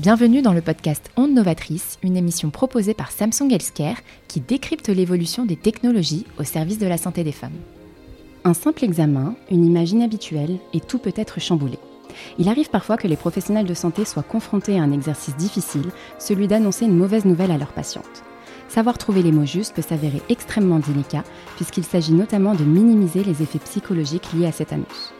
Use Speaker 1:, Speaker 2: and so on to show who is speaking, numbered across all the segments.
Speaker 1: Bienvenue dans le podcast Onde Novatrice, une émission proposée par Samsung Healthcare qui décrypte l'évolution des technologies au service de la santé des femmes. Un simple examen, une image inhabituelle et tout peut être chamboulé. Il arrive parfois que les professionnels de santé soient confrontés à un exercice difficile, celui d'annoncer une mauvaise nouvelle à leurs patientes. Savoir trouver les mots justes peut s'avérer extrêmement délicat puisqu'il s'agit notamment de minimiser les effets psychologiques liés à cette annonce.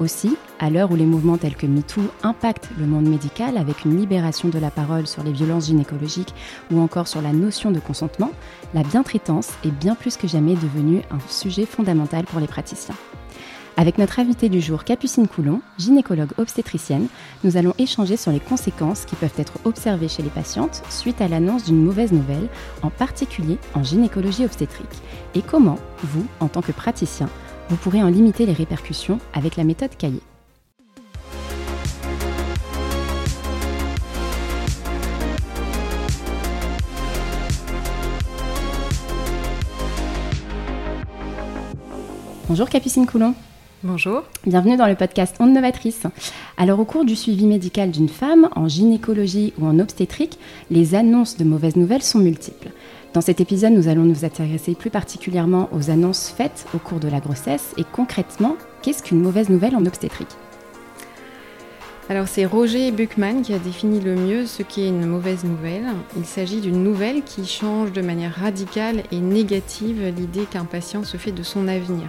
Speaker 1: Aussi, à l'heure où les mouvements tels que MeToo impactent le monde médical avec une libération de la parole sur les violences gynécologiques ou encore sur la notion de consentement, la bientraitance est bien plus que jamais devenue un sujet fondamental pour les praticiens. Avec notre invitée du jour, Capucine Coulon, gynécologue obstétricienne, nous allons échanger sur les conséquences qui peuvent être observées chez les patientes suite à l'annonce d'une mauvaise nouvelle, en particulier en gynécologie obstétrique, et comment, vous, en tant que praticien, vous pourrez en limiter les répercussions avec la méthode Cahier. Bonjour Capucine Coulon.
Speaker 2: Bonjour.
Speaker 1: Bienvenue dans le podcast Onde Novatrice. Alors au cours du suivi médical d'une femme, en gynécologie ou en obstétrique, les annonces de mauvaises nouvelles sont multiples. Dans cet épisode, nous allons nous intéresser plus particulièrement aux annonces faites au cours de la grossesse et concrètement, qu'est-ce qu'une mauvaise nouvelle en obstétrique
Speaker 2: alors c'est Roger Buchmann qui a défini le mieux ce qu'est une mauvaise nouvelle. Il s'agit d'une nouvelle qui change de manière radicale et négative l'idée qu'un patient se fait de son avenir.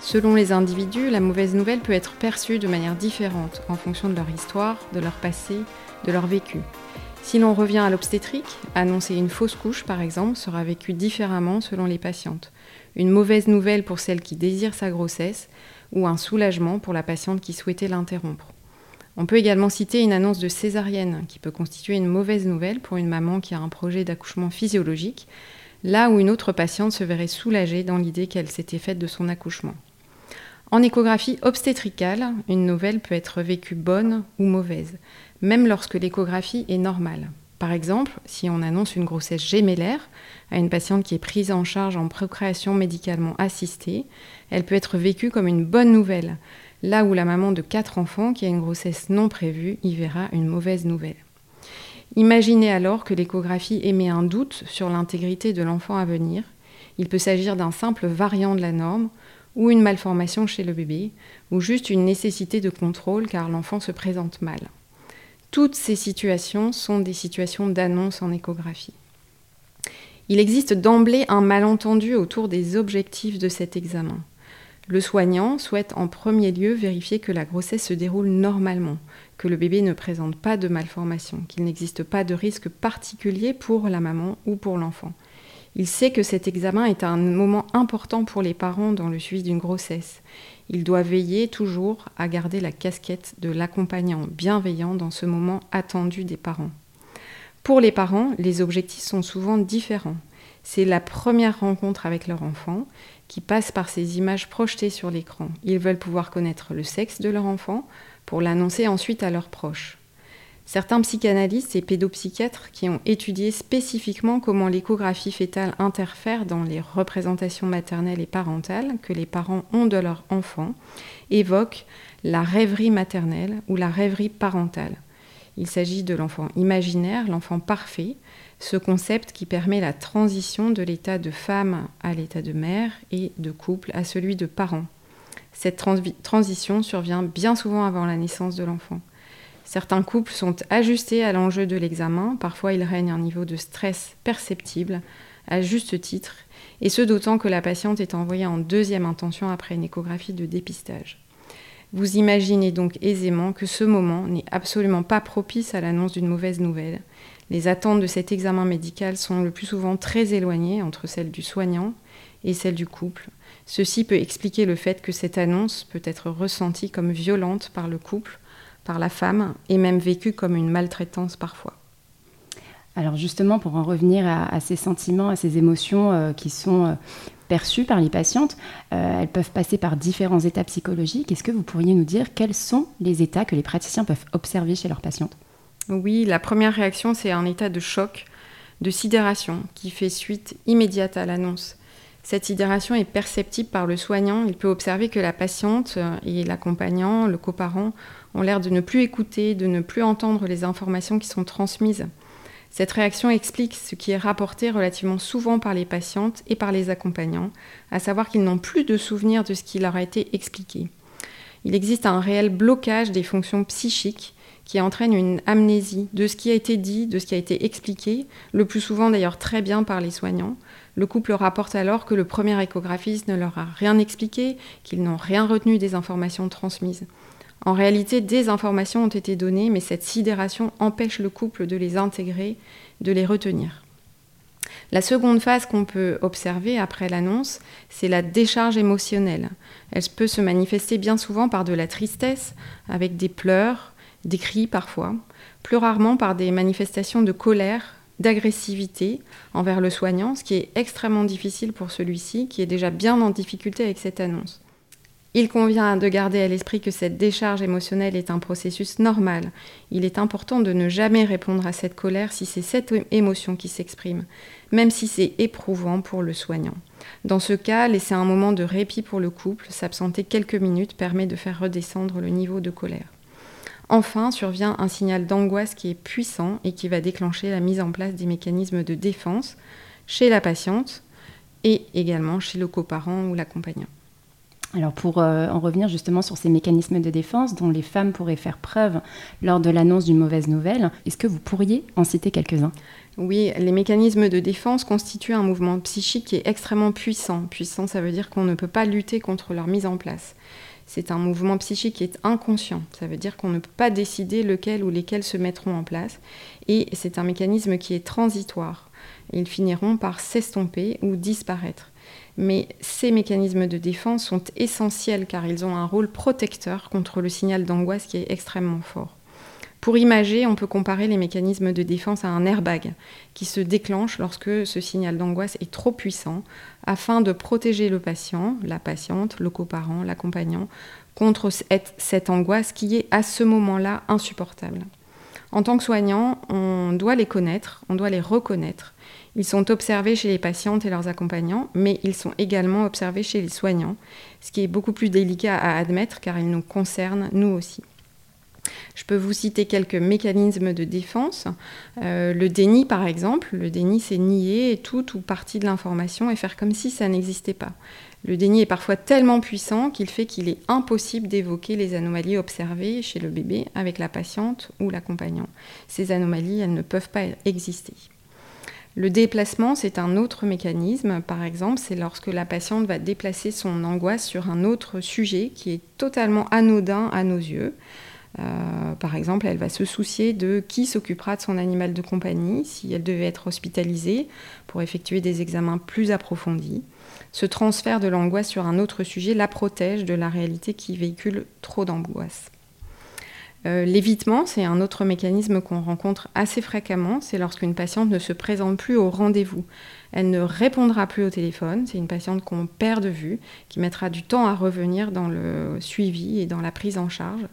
Speaker 2: Selon les individus, la mauvaise nouvelle peut être perçue de manière différente en fonction de leur histoire, de leur passé, de leur vécu. Si l'on revient à l'obstétrique, annoncer une fausse couche par exemple sera vécu différemment selon les patientes. Une mauvaise nouvelle pour celle qui désire sa grossesse ou un soulagement pour la patiente qui souhaitait l'interrompre. On peut également citer une annonce de césarienne qui peut constituer une mauvaise nouvelle pour une maman qui a un projet d'accouchement physiologique, là où une autre patiente se verrait soulagée dans l'idée qu'elle s'était faite de son accouchement. En échographie obstétricale, une nouvelle peut être vécue bonne ou mauvaise même lorsque l'échographie est normale. Par exemple, si on annonce une grossesse gémellaire à une patiente qui est prise en charge en procréation médicalement assistée, elle peut être vécue comme une bonne nouvelle, là où la maman de quatre enfants qui a une grossesse non prévue y verra une mauvaise nouvelle. Imaginez alors que l'échographie émet un doute sur l'intégrité de l'enfant à venir. Il peut s'agir d'un simple variant de la norme, ou une malformation chez le bébé, ou juste une nécessité de contrôle car l'enfant se présente mal. Toutes ces situations sont des situations d'annonce en échographie. Il existe d'emblée un malentendu autour des objectifs de cet examen. Le soignant souhaite en premier lieu vérifier que la grossesse se déroule normalement, que le bébé ne présente pas de malformation, qu'il n'existe pas de risque particulier pour la maman ou pour l'enfant. Il sait que cet examen est un moment important pour les parents dans le suivi d'une grossesse il doit veiller toujours à garder la casquette de l'accompagnant bienveillant dans ce moment attendu des parents. Pour les parents, les objectifs sont souvent différents. C'est la première rencontre avec leur enfant qui passe par ces images projetées sur l'écran. Ils veulent pouvoir connaître le sexe de leur enfant pour l'annoncer ensuite à leurs proches. Certains psychanalystes et pédopsychiatres qui ont étudié spécifiquement comment l'échographie fétale interfère dans les représentations maternelles et parentales que les parents ont de leur enfant évoquent la rêverie maternelle ou la rêverie parentale. Il s'agit de l'enfant imaginaire, l'enfant parfait, ce concept qui permet la transition de l'état de femme à l'état de mère et de couple à celui de parent. Cette transition survient bien souvent avant la naissance de l'enfant. Certains couples sont ajustés à l'enjeu de l'examen, parfois il règne un niveau de stress perceptible, à juste titre, et ce d'autant que la patiente est envoyée en deuxième intention après une échographie de dépistage. Vous imaginez donc aisément que ce moment n'est absolument pas propice à l'annonce d'une mauvaise nouvelle. Les attentes de cet examen médical sont le plus souvent très éloignées entre celles du soignant et celles du couple. Ceci peut expliquer le fait que cette annonce peut être ressentie comme violente par le couple par la femme et même vécu comme une maltraitance parfois.
Speaker 1: Alors justement, pour en revenir à, ces sentiments, à ces émotions euh, qui sont euh, perçues par les patientes, euh, elles peuvent passer par différents états psychologiques. Est-ce que vous pourriez nous dire quels sont les états que les praticiens peuvent observer chez leurs patientes?
Speaker 2: Oui, la première réaction, c'est un état de choc, de sidération, qui fait suite immédiate à l'annonce. Cette sidération est perceptible par le soignant. Il peut observer que la patiente et l'accompagnant, le coparent, ont l'air de ne plus écouter, de ne plus entendre les informations qui sont transmises. Cette réaction explique ce qui est rapporté relativement souvent par les patientes et par les accompagnants, à savoir qu'ils n'ont plus de souvenir de ce qui leur a été expliqué. Il existe un réel blocage des fonctions psychiques qui entraîne une amnésie de ce qui a été dit, de ce qui a été expliqué, le plus souvent d'ailleurs très bien par les soignants. Le couple rapporte alors que le premier échographiste ne leur a rien expliqué, qu'ils n'ont rien retenu des informations transmises. En réalité, des informations ont été données, mais cette sidération empêche le couple de les intégrer, de les retenir. La seconde phase qu'on peut observer après l'annonce, c'est la décharge émotionnelle. Elle peut se manifester bien souvent par de la tristesse, avec des pleurs, des cris parfois, plus rarement par des manifestations de colère, d'agressivité envers le soignant, ce qui est extrêmement difficile pour celui-ci, qui est déjà bien en difficulté avec cette annonce. Il convient de garder à l'esprit que cette décharge émotionnelle est un processus normal. Il est important de ne jamais répondre à cette colère si c'est cette émotion qui s'exprime, même si c'est éprouvant pour le soignant. Dans ce cas, laisser un moment de répit pour le couple, s'absenter quelques minutes permet de faire redescendre le niveau de colère. Enfin, survient un signal d'angoisse qui est puissant et qui va déclencher la mise en place des mécanismes de défense chez la patiente et également chez le coparent ou l'accompagnant.
Speaker 1: Alors pour euh, en revenir justement sur ces mécanismes de défense dont les femmes pourraient faire preuve lors de l'annonce d'une mauvaise nouvelle, est-ce que vous pourriez en citer quelques-uns?
Speaker 2: Oui, les mécanismes de défense constituent un mouvement psychique qui est extrêmement puissant. Puissant, ça veut dire qu'on ne peut pas lutter contre leur mise en place. C'est un mouvement psychique qui est inconscient. Ça veut dire qu'on ne peut pas décider lequel ou lesquels se mettront en place. Et c'est un mécanisme qui est transitoire. Ils finiront par s'estomper ou disparaître. Mais ces mécanismes de défense sont essentiels car ils ont un rôle protecteur contre le signal d'angoisse qui est extrêmement fort. Pour imager, on peut comparer les mécanismes de défense à un airbag qui se déclenche lorsque ce signal d'angoisse est trop puissant afin de protéger le patient, la patiente, le coparent, l'accompagnant contre cette angoisse qui est à ce moment-là insupportable. En tant que soignant, on doit les connaître, on doit les reconnaître ils sont observés chez les patientes et leurs accompagnants, mais ils sont également observés chez les soignants, ce qui est beaucoup plus délicat à admettre car ils nous concernent nous aussi. Je peux vous citer quelques mécanismes de défense. Euh, le déni, par exemple. Le déni, c'est nier toute ou partie de l'information et faire comme si ça n'existait pas. Le déni est parfois tellement puissant qu'il fait qu'il est impossible d'évoquer les anomalies observées chez le bébé avec la patiente ou l'accompagnant. Ces anomalies, elles ne peuvent pas exister. Le déplacement, c'est un autre mécanisme. Par exemple, c'est lorsque la patiente va déplacer son angoisse sur un autre sujet qui est totalement anodin à nos yeux. Euh, par exemple, elle va se soucier de qui s'occupera de son animal de compagnie si elle devait être hospitalisée pour effectuer des examens plus approfondis. Ce transfert de l'angoisse sur un autre sujet la protège de la réalité qui véhicule trop d'angoisse. Euh, l'évitement, c'est un autre mécanisme qu'on rencontre assez fréquemment. C'est lorsqu'une patiente ne se présente plus au rendez-vous. Elle ne répondra plus au téléphone. C'est une patiente qu'on perd de vue, qui mettra du temps à revenir dans le suivi et dans la prise en charge.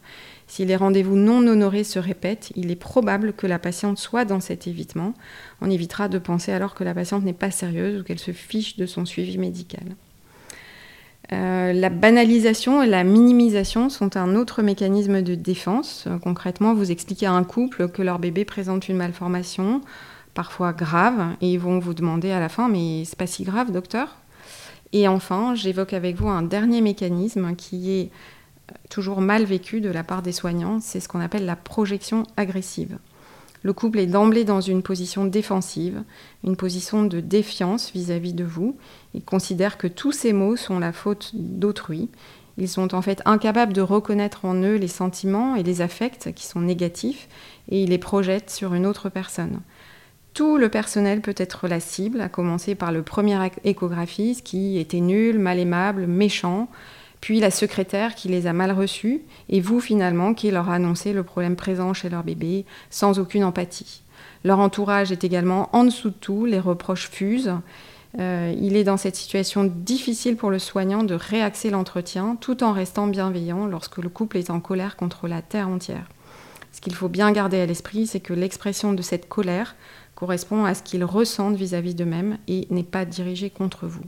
Speaker 2: Si les rendez-vous non honorés se répètent, il est probable que la patiente soit dans cet évitement. On évitera de penser alors que la patiente n'est pas sérieuse ou qu'elle se fiche de son suivi médical. Euh, la banalisation et la minimisation sont un autre mécanisme de défense. Euh, concrètement, vous expliquez à un couple que leur bébé présente une malformation, parfois grave, et ils vont vous demander à la fin Mais c'est pas si grave, docteur? Et enfin, j'évoque avec vous un dernier mécanisme qui est toujours mal vécu de la part des soignants c'est ce qu'on appelle la projection agressive. Le couple est d'emblée dans une position défensive, une position de défiance vis-à-vis de vous. Il considère que tous ces mots sont la faute d'autrui. Ils sont en fait incapables de reconnaître en eux les sentiments et les affects qui sont négatifs et ils les projettent sur une autre personne. Tout le personnel peut être la cible, à commencer par le premier échographiste qui était nul, mal aimable, méchant, puis la secrétaire qui les a mal reçus, et vous finalement qui leur a annoncé le problème présent chez leur bébé sans aucune empathie. Leur entourage est également en dessous de tout, les reproches fusent. Euh, il est dans cette situation difficile pour le soignant de réaxer l'entretien tout en restant bienveillant lorsque le couple est en colère contre la terre entière. Ce qu'il faut bien garder à l'esprit, c'est que l'expression de cette colère correspond à ce qu'ils ressentent vis-à-vis d'eux-mêmes et n'est pas dirigée contre vous.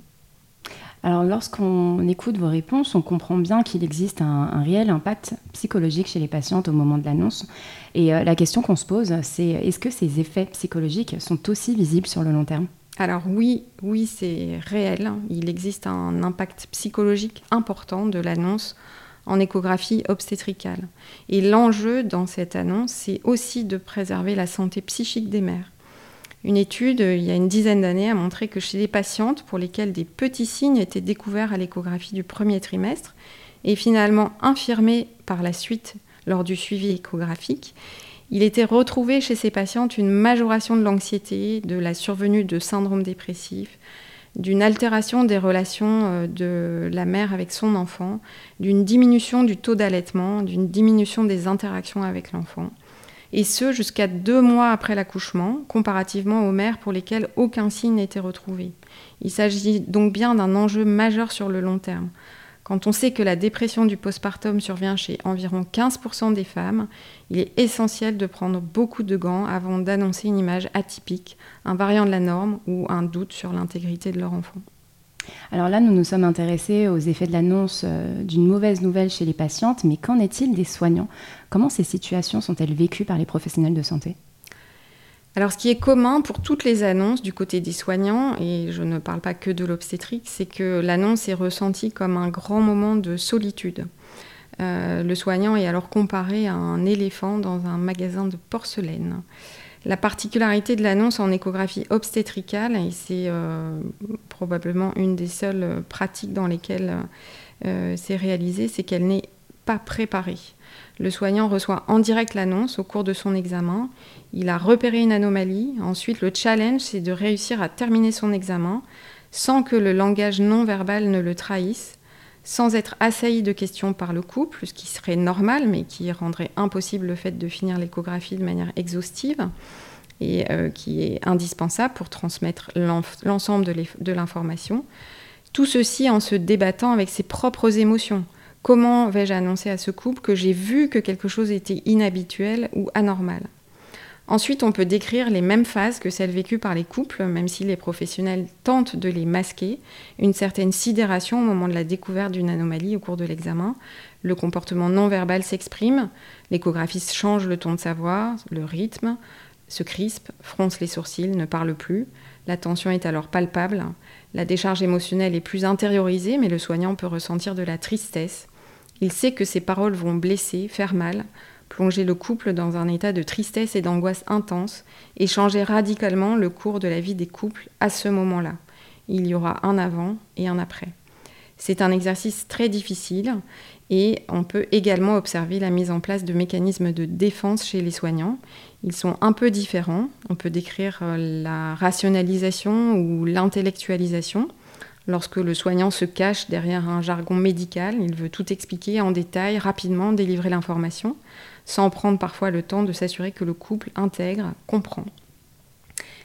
Speaker 1: Alors lorsqu'on écoute vos réponses, on comprend bien qu'il existe un, réel impact psychologique chez les patientes au moment de l'annonce. Et euh, la question qu'on se pose, c'est est-ce que ces effets psychologiques sont aussi visibles sur le long terme?
Speaker 2: Alors oui, oui, c'est réel. Il existe un impact psychologique important de l'annonce en échographie obstétricale. Et l'enjeu dans cette annonce, c'est aussi de préserver la santé psychique des mères. Une étude, il y a une dizaine d'années, a montré que chez les patientes pour lesquelles des petits signes étaient découverts à l'échographie du premier trimestre et finalement infirmés par la suite lors du suivi échographique, il était retrouvé chez ces patientes une majoration de l'anxiété, de la survenue de syndrome dépressif, d'une altération des relations euh, de la mère avec son enfant, d'une diminution du taux d'allaitement, d'une diminution des interactions avec l'enfant. Et ce, jusqu'à deux mois après l'accouchement, comparativement aux mères pour lesquelles aucun signe n'était retrouvé. Il s'agit donc bien d'un enjeu majeur sur le long terme. Quand on sait que la dépression du postpartum survient chez environ 15% des femmes, il est essentiel de prendre beaucoup de gants avant d'annoncer une image atypique, un variant de la norme ou un doute sur l'intégrité de leur enfant.
Speaker 1: Alors là, nous nous sommes intéressés aux effets de l'annonce euh, d'une mauvaise nouvelle chez les patientes, mais qu'en est-il des soignants? Comment ces situations sont-elles vécues par les professionnels de santé?
Speaker 2: Alors, ce qui est commun pour toutes les annonces du côté des soignants, et je ne parle pas que de l'obstétrique, c'est que l'annonce est ressentie comme un grand moment de solitude. Euh, le soignant est alors comparé à un éléphant dans un magasin de porcelaine. La particularité de l'annonce en échographie obstétricale, et c'est euh, probablement une des seules pratiques dans lesquelles euh, c'est réalisé, c'est qu'elle n'est pas préparée. Le soignant reçoit en direct l'annonce au cours de son examen. Il a repéré une anomalie. Ensuite, le challenge, c'est de réussir à terminer son examen sans que le langage non verbal ne le trahisse, sans être assailli de questions par le couple, ce qui serait normal, mais qui rendrait impossible le fait de finir l'échographie de manière exhaustive et euh, qui est indispensable pour transmettre l'ensemble de l'information. Tout ceci en se débattant avec ses propres émotions. Comment vais-je annoncer à ce couple que j'ai vu que quelque chose était inhabituel ou anormal? Ensuite, on peut décrire les mêmes phases que celles vécues par les couples, même si les professionnels tentent de les masquer, une certaine sidération au moment de la découverte d'une anomalie au cours de l'examen. Le comportement non verbal s'exprime, l'échographiste change le ton de sa voix, le rythme, se crispe, fronce les sourcils, ne parle plus. La tension est alors palpable. La décharge émotionnelle est plus intériorisée, mais le soignant peut ressentir de la tristesse, il sait que ses paroles vont blesser, faire mal, plonger le couple dans un état de tristesse et d'angoisse intense et changer radicalement le cours de la vie des couples à ce moment-là. Il y aura un avant et un après. C'est un exercice très difficile et on peut également observer la mise en place de mécanismes de défense chez les soignants. Ils sont un peu différents. On peut décrire euh, la rationalisation ou l'intellectualisation. Lorsque le soignant se cache derrière un jargon médical, il veut tout expliquer en détail, rapidement délivrer l'information, sans prendre parfois le temps de s'assurer que le couple intègre, comprend.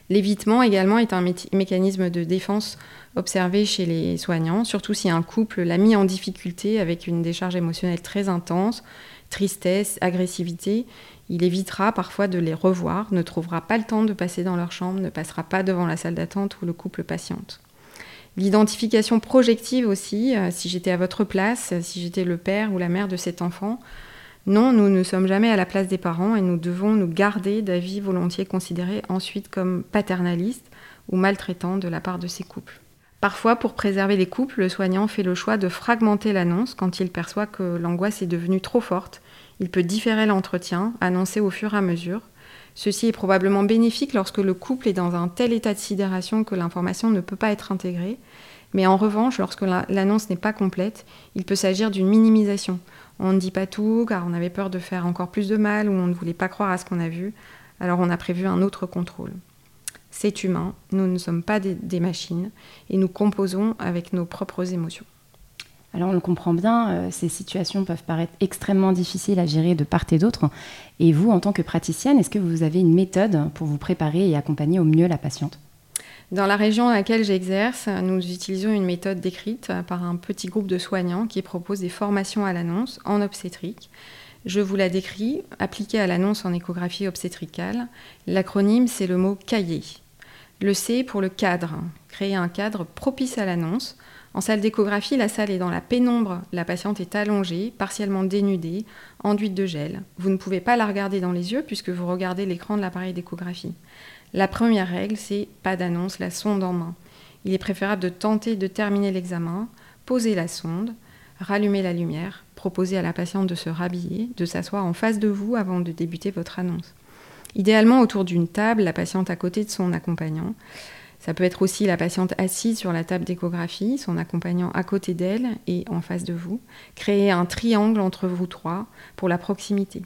Speaker 2: L'évitement également est un mécanisme de défense observé chez les soignants, surtout si un couple l'a mis en difficulté avec une décharge émotionnelle très intense, tristesse, agressivité. Il évitera parfois de les revoir, ne trouvera pas le temps de passer dans leur chambre, ne passera pas devant la salle d'attente où le couple patiente. L'identification projective aussi, euh, si j'étais à votre place, si j'étais le père ou la mère de cet enfant. Non, nous ne sommes jamais à la place des parents et nous devons nous garder d'avis volontiers considérés ensuite comme paternalistes ou maltraitants de la part de ces couples. Parfois, pour préserver les couples, le soignant fait le choix de fragmenter l'annonce quand il perçoit que l'angoisse est devenue trop forte. Il peut différer l'entretien, annoncer au fur et à mesure. Ceci est probablement bénéfique lorsque le couple est dans un tel état de sidération que l'information ne peut pas être intégrée. Mais en revanche, lorsque l'annonce n'est pas complète, il peut s'agir d'une minimisation. On ne dit pas tout car on avait peur de faire encore plus de mal ou on ne voulait pas croire à ce qu'on a vu. Alors on a prévu un autre contrôle. C'est humain, nous ne sommes pas des machines et nous composons avec nos propres émotions.
Speaker 1: Alors on le comprend bien, euh, ces situations peuvent paraître extrêmement difficiles à gérer de part et d'autre. Et vous, en tant que praticienne, est-ce que vous avez une méthode pour vous préparer et accompagner au mieux la patiente?
Speaker 2: Dans la région dans laquelle j'exerce, nous utilisons une méthode décrite par un petit groupe de soignants qui propose des formations à l'annonce en obstétrique. Je vous la décris, appliquée à l'annonce en échographie obstétricale. L'acronyme, c'est le mot cahier. Le C pour le cadre, créer un cadre propice à l'annonce En salle d'échographie, la salle est dans la pénombre, la patiente est allongée, partiellement dénudée, enduite de gel. Vous ne pouvez pas la regarder dans les yeux puisque vous regardez l'écran de l'appareil d'échographie. La première règle, c'est pas d'annonce, la sonde en main. Il est préférable de tenter de terminer l'examen, poser la sonde, rallumer la lumière, proposer à la patiente de se rhabiller, de s'asseoir en face de vous avant de débuter votre annonce. Idéalement autour d'une table, la patiente à côté de son accompagnant. Ça peut être aussi la patiente assise sur la table d'échographie, son accompagnant à côté d'elle et en face de vous. Créer un triangle entre vous trois pour la proximité.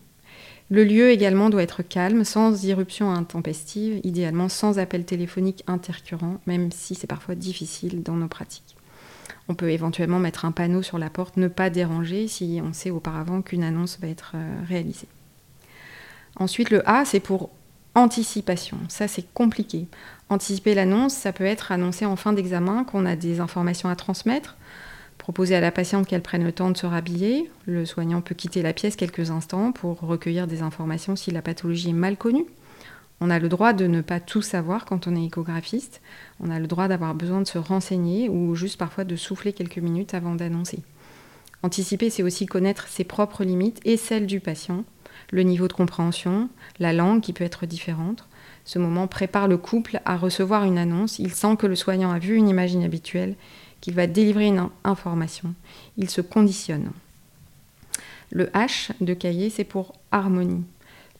Speaker 2: Le lieu également doit être calme, sans irruption intempestive, idéalement sans appel téléphonique intercurrent, même si c'est parfois difficile dans nos pratiques. On peut éventuellement mettre un panneau sur la porte, ne pas déranger si on sait auparavant qu'une annonce va être euh, réalisée. Ensuite, le A, c'est pour anticipation. Ça, c'est compliqué. Anticiper l'annonce, ça peut être annoncer en fin d'examen qu'on a des informations à transmettre, proposer à la patiente qu'elle prenne le temps de se rhabiller. Le soignant peut quitter la pièce quelques instants pour recueillir des informations si la pathologie est mal connue. On a le droit de ne pas tout savoir quand on est échographiste. On a le droit d'avoir besoin de se renseigner ou juste parfois de souffler quelques minutes avant d'annoncer. Anticiper, c'est aussi connaître ses propres limites et celles du patient, le niveau de compréhension, la langue qui peut être différente, ce moment prépare le couple à recevoir une annonce. Il sent que le soignant a vu une image inhabituelle, qu'il va délivrer une information. Il se conditionne. Le H de cahier, c'est pour harmonie.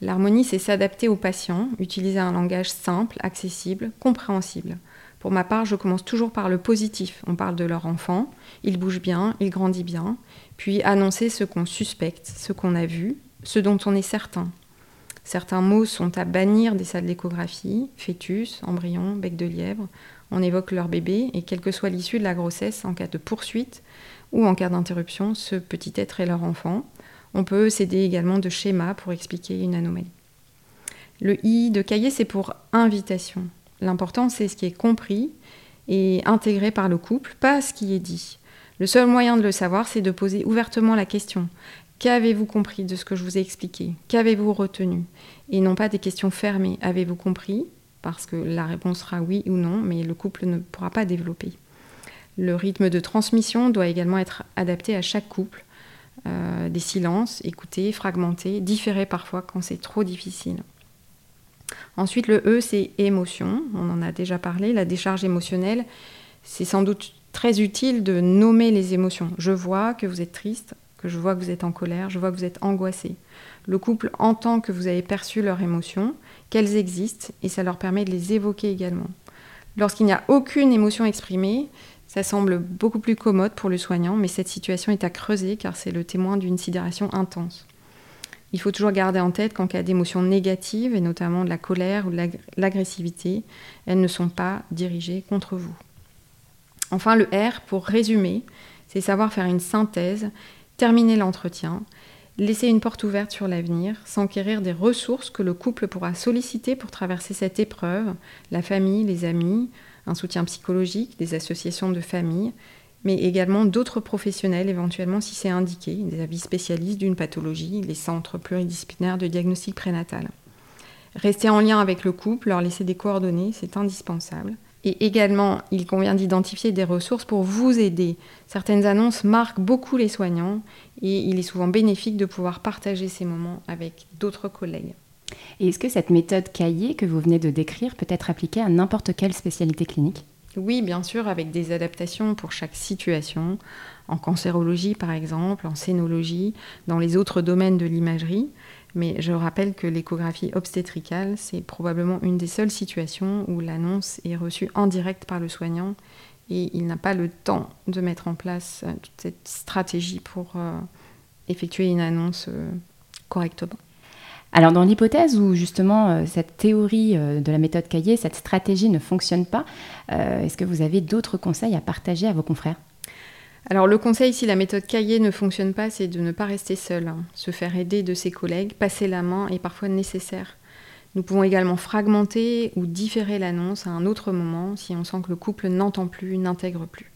Speaker 2: L'harmonie, c'est s'adapter au patient, utiliser un langage simple, accessible, compréhensible. Pour ma part, je commence toujours par le positif. On parle de leur enfant, il bouge bien, il grandit bien, puis annoncer ce qu'on suspecte, ce qu'on a vu, ce dont on est certain. Certains mots sont à bannir des salles d'échographie, fœtus, embryon, bec de lièvre. On évoque leur bébé et quelle que soit l'issue de la grossesse en cas de poursuite ou en cas d'interruption, ce petit être est leur enfant. On peut s'aider également de schémas pour expliquer une anomalie. Le I de cahier, c'est pour invitation. L'important, c'est ce qui est compris et intégré par le couple, pas ce qui est dit. Le seul moyen de le savoir, c'est de poser ouvertement la question. Qu'avez-vous compris de ce que je vous ai expliqué? Qu'avez-vous retenu? Et non pas des questions fermées. Avez-vous compris? Parce que la réponse sera oui ou non, mais le couple ne pourra pas développer. Le rythme de transmission doit également être adapté à chaque couple. Euh, des silences, écoutés, fragmentés, différés parfois quand c'est trop difficile. Ensuite, le E, c'est émotion. On en a déjà parlé. La décharge émotionnelle, c'est sans doute très utile de nommer les émotions. Je vois que vous êtes triste, que je vois que vous êtes en colère, je vois que vous êtes angoissé. Le couple entend que vous avez perçu leurs émotions, qu'elles existent, et ça leur permet de les évoquer également. Lorsqu'il n'y a aucune émotion exprimée, ça semble beaucoup plus commode pour le soignant, mais cette situation est à creuser car c'est le témoin d'une sidération intense. Il faut toujours garder en tête qu'en cas d'émotions négatives, et notamment de la colère ou de l'agressivité, elles ne sont pas dirigées contre vous. Enfin, le R, pour résumer, c'est savoir faire une synthèse terminer l'entretien, laisser une porte ouverte sur l'avenir, s'enquérir des ressources que le couple pourra solliciter pour traverser cette épreuve, la famille, les amis, un soutien psychologique, des associations de famille, mais également d'autres professionnels éventuellement si c'est indiqué, des avis spécialistes d'une pathologie, les centres pluridisciplinaires de diagnostic prénatal. Rester en lien avec le couple, leur laisser des coordonnées, c'est indispensable. Et également, il convient d'identifier des ressources pour vous aider. Certaines annonces marquent beaucoup les soignants et il est souvent bénéfique de pouvoir partager ces moments avec d'autres collègues.
Speaker 1: Et est-ce que cette méthode cahier que vous venez de décrire peut être appliquée à n'importe quelle spécialité clinique?
Speaker 2: Oui, bien sûr, avec des adaptations pour chaque situation, en cancérologie par exemple, en scénologie, dans les autres domaines de l'imagerie. Mais je rappelle que l'échographie obstétricale, c'est probablement une des seules situations où l'annonce est reçue en direct par le soignant et il n'a pas le temps de mettre en place euh, toute cette stratégie pour euh, effectuer une annonce euh, correctement.
Speaker 1: Alors dans l'hypothèse où justement cette théorie de la méthode cahier, cette stratégie ne fonctionne pas, est-ce que vous avez d'autres conseils à partager à vos confrères?
Speaker 2: Alors le conseil, si la méthode cahier ne fonctionne pas, c'est de ne pas rester seul, hein. se faire aider de ses collègues, passer la main est parfois nécessaire. Nous pouvons également fragmenter ou différer l'annonce à un autre moment si on sent que le couple n'entend plus, n'intègre plus.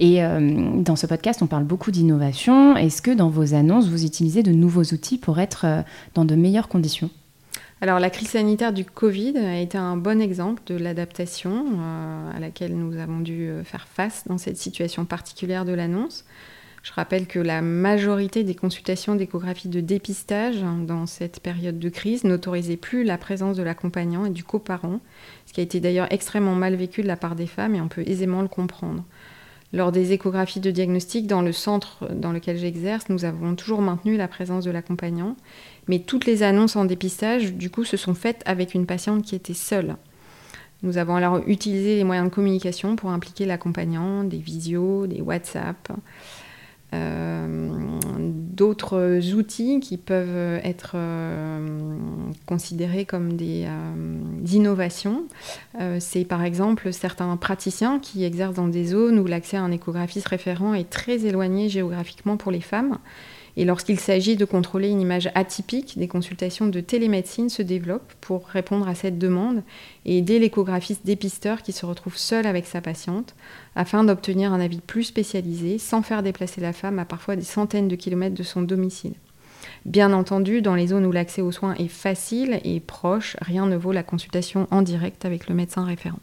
Speaker 1: Et euh, dans ce podcast, on parle beaucoup d'innovation. Est-ce que dans vos annonces, vous utilisez de nouveaux outils pour être euh, dans de meilleures conditions?
Speaker 2: Alors la crise sanitaire du Covid a été un bon exemple de l'adaptation euh, à laquelle nous avons dû euh, faire face dans cette situation particulière de l'annonce. Je rappelle que la majorité des consultations d'échographie de dépistage dans cette période de crise n'autorisaient plus la présence de l'accompagnant et du coparent, ce qui a été d'ailleurs extrêmement mal vécu de la part des femmes et on peut aisément le comprendre. Lors des échographies de diagnostic dans le centre dans lequel j'exerce, nous avons toujours maintenu la présence de l'accompagnant, mais toutes les annonces en dépistage, du coup, se sont faites avec une patiente qui était seule. Nous avons alors utilisé les moyens de communication pour impliquer l'accompagnant, des visios, des WhatsApp, d'autres outils qui peuvent être euh, considérés comme des, euh, innovations. C'est par exemple certains praticiens qui exercent dans des zones où l'accès à un échographiste référent est très éloigné géographiquement pour les femmes et lorsqu'il s'agit de contrôler une image atypique, des consultations de télémédecine se développent pour répondre à cette demande et aider l'échographiste dépisteur qui se retrouve seul avec sa patiente afin d'obtenir un avis plus spécialisé sans faire déplacer la femme à parfois des centaines de kilomètres de son domicile. Bien entendu, dans les zones où l'accès aux soins est facile et proche, rien ne vaut la consultation en direct avec le médecin référent.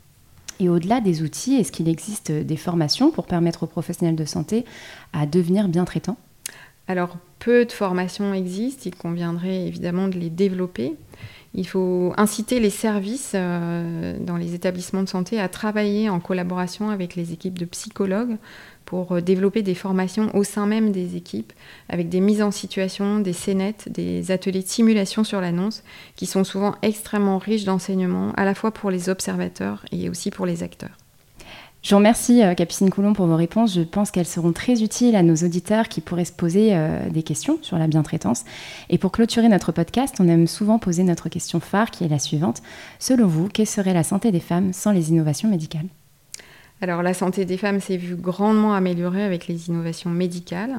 Speaker 1: Et au-delà des outils, est-ce qu'il existe des formations pour permettre aux professionnels de santé à devenir bien traitants?
Speaker 2: Alors, peu de formations existent, il conviendrait évidemment de les développer. Il faut inciter les services euh, dans les établissements de santé à travailler en collaboration avec les équipes de psychologues pour euh, développer des formations au sein même des équipes, avec des mises en situation, des scénettes, des ateliers de simulation sur l'annonce, qui sont souvent extrêmement riches d'enseignements, à la fois pour les observateurs et aussi pour les acteurs.
Speaker 1: Je vous remercie, euh, Capucine Coulon, pour vos réponses. Je pense qu'elles seront très utiles à nos auditeurs qui pourraient se poser euh, des questions sur la bientraitance. Et pour clôturer notre podcast, on aime souvent poser notre question phare qui est la suivante. Selon vous, quelle serait la santé des femmes sans les innovations médicales?
Speaker 2: Alors la santé des femmes s'est vue grandement améliorée avec les innovations médicales.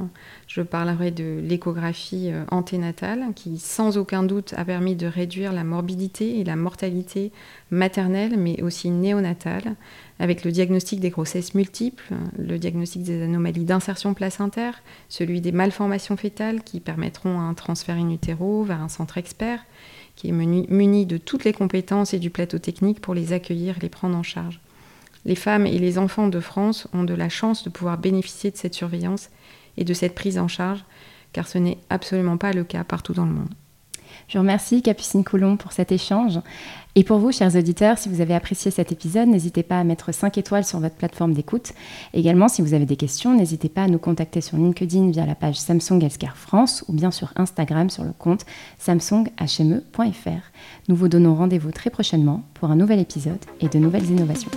Speaker 2: Je parlerai de l'échographie euh, anténatale qui sans aucun doute a permis de réduire la morbidité et la mortalité maternelle mais aussi néonatale avec le diagnostic des grossesses multiples, le diagnostic des anomalies d'insertion placentaire, celui des malformations fétales qui permettront un transfert in utero vers un centre expert qui est muni de toutes les compétences et du plateau technique pour les accueillir et les prendre en charge. Les femmes et les enfants de France ont de la chance de pouvoir bénéficier de cette surveillance et de cette prise en charge, car ce n'est absolument pas le cas partout dans le monde.
Speaker 1: Je remercie Capucine Coulon pour cet échange. Et pour vous, chers auditeurs, si vous avez apprécié cet épisode, n'hésitez pas à mettre 5 étoiles sur votre plateforme d'écoute. Également, si vous avez des questions, n'hésitez pas à nous contacter sur LinkedIn via la page Samsung Healthcare France ou bien sur Instagram sur le compte samsunghme.fr. Nous vous donnons rendez-vous très prochainement pour un nouvel épisode et de nouvelles innovations.